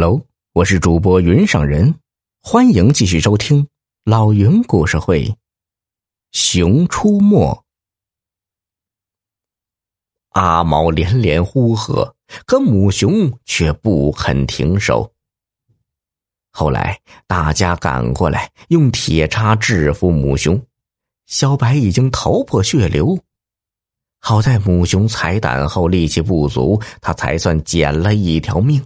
Hello，我是主播云上人，欢迎继续收听老云故事会。熊出没，阿毛连连呼喝，可母熊却不肯停手。后来大家赶过来，用铁叉制服母熊，小白已经头破血流。好在母熊踩胆后力气不足，他才算捡了一条命。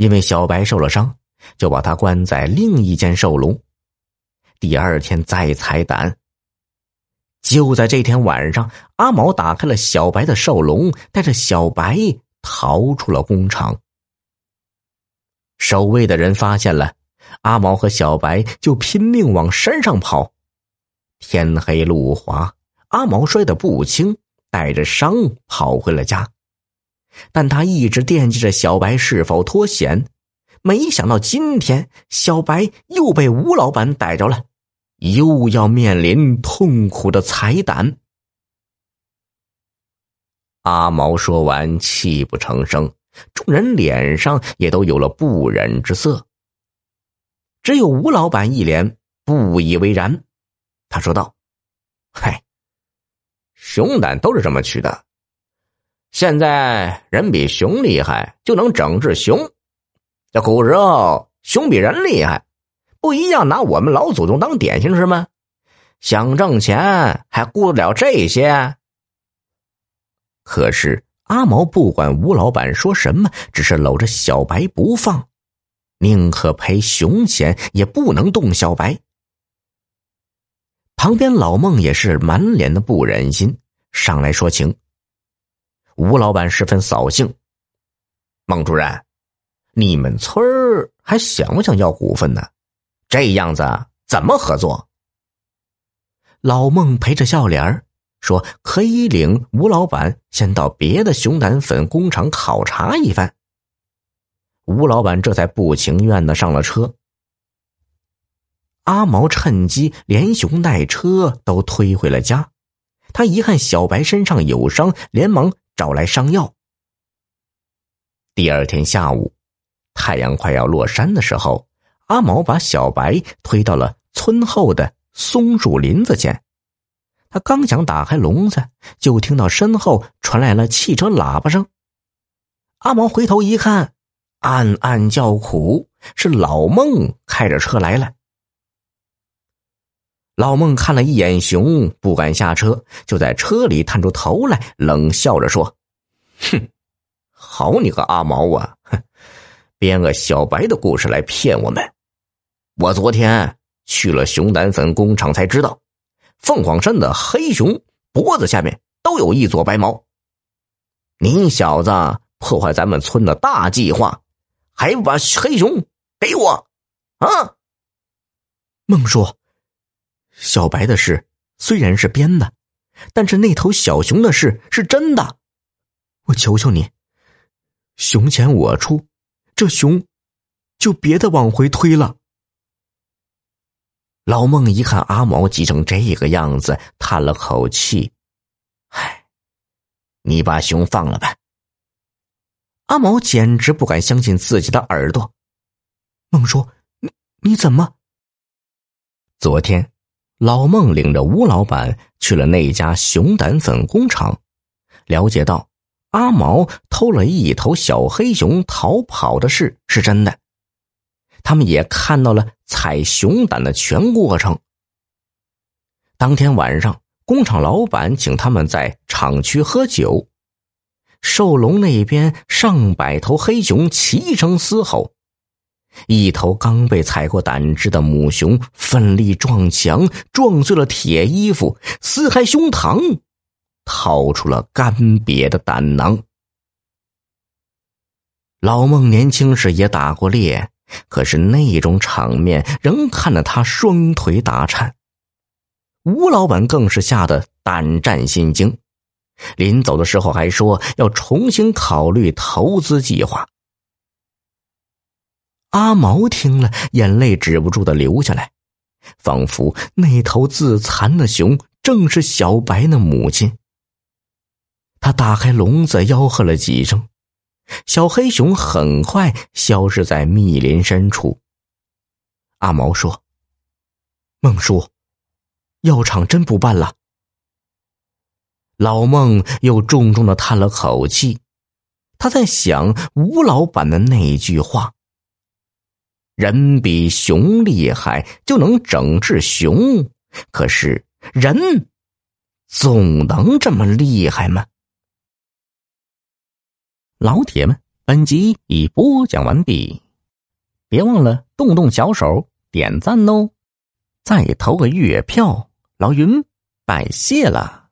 因为小白受了伤，就把他关在另一间兽笼。第二天再踩胆。就在这天晚上，阿毛打开了小白的兽笼，带着小白逃出了工厂。守卫的人发现了阿毛和小白，就拼命往山上跑。天黑路滑，阿毛摔得不轻，带着伤跑回了家。但他一直惦记着小白是否脱险，没想到今天小白又被吴老板逮着了，又要面临痛苦的踩胆。阿毛说完，泣不成声，众人脸上也都有了不忍之色。只有吴老板一脸不以为然，他说道：“嗨，熊胆都是这么取的。”现在人比熊厉害，就能整治熊。这古时候，熊比人厉害，不一样，拿我们老祖宗当典型是吗？想挣钱还顾得了这些？可是阿毛不管吴老板说什么，只是搂着小白不放，宁可赔熊钱，也不能动小白。旁边老孟也是满脸的不忍心，上来说情。吴老板十分扫兴。孟主任，你们村儿还想不想要股份呢？这样子怎么合作？老孟陪着笑脸说：“可以领吴老板先到别的熊胆粉工厂考察一番。”吴老板这才不情愿的上了车。阿毛趁机连熊带车都推回了家。他一看小白身上有伤，连忙。找来伤药。第二天下午，太阳快要落山的时候，阿毛把小白推到了村后的松树林子前。他刚想打开笼子，就听到身后传来了汽车喇叭声。阿毛回头一看，暗暗叫苦，是老孟开着车来了。老孟看了一眼熊，不敢下车，就在车里探出头来，冷笑着说：“哼，好你个阿毛啊！哼，编个小白的故事来骗我们。我昨天去了熊胆粉工厂，才知道凤凰山的黑熊脖子下面都有一撮白毛。你小子破坏咱们村的大计划，还不把黑熊给我？啊！”孟说。小白的事虽然是编的，但是那头小熊的事是真的。我求求你，熊钱我出，这熊就别的往回推了。老孟一看阿毛急成这个样子，叹了口气：“唉，你把熊放了吧。”阿毛简直不敢相信自己的耳朵。孟叔：“你你怎么？昨天？”老孟领着吴老板去了那家熊胆粉工厂，了解到阿毛偷了一头小黑熊逃跑的事是真的。他们也看到了采熊胆的全过程。当天晚上，工厂老板请他们在厂区喝酒，兽笼那边上百头黑熊齐声嘶吼。一头刚被踩过胆汁的母熊奋力撞墙，撞碎了铁衣服，撕开胸膛，掏出了干瘪的胆囊。老孟年轻时也打过猎，可是那种场面仍看得他双腿打颤。吴老板更是吓得胆战心惊，临走的时候还说要重新考虑投资计划。阿毛听了，眼泪止不住的流下来，仿佛那头自残的熊正是小白的母亲。他打开笼子，吆喝了几声，小黑熊很快消失在密林深处。阿毛说：“孟叔，药厂真不办了。”老孟又重重的叹了口气，他在想吴老板的那句话：“人比熊厉害，就能整治熊。可是人总能这么厉害吗？”老铁们，本集已播讲完毕，别忘了动动小手点赞哦，再投个月票，老云拜谢了。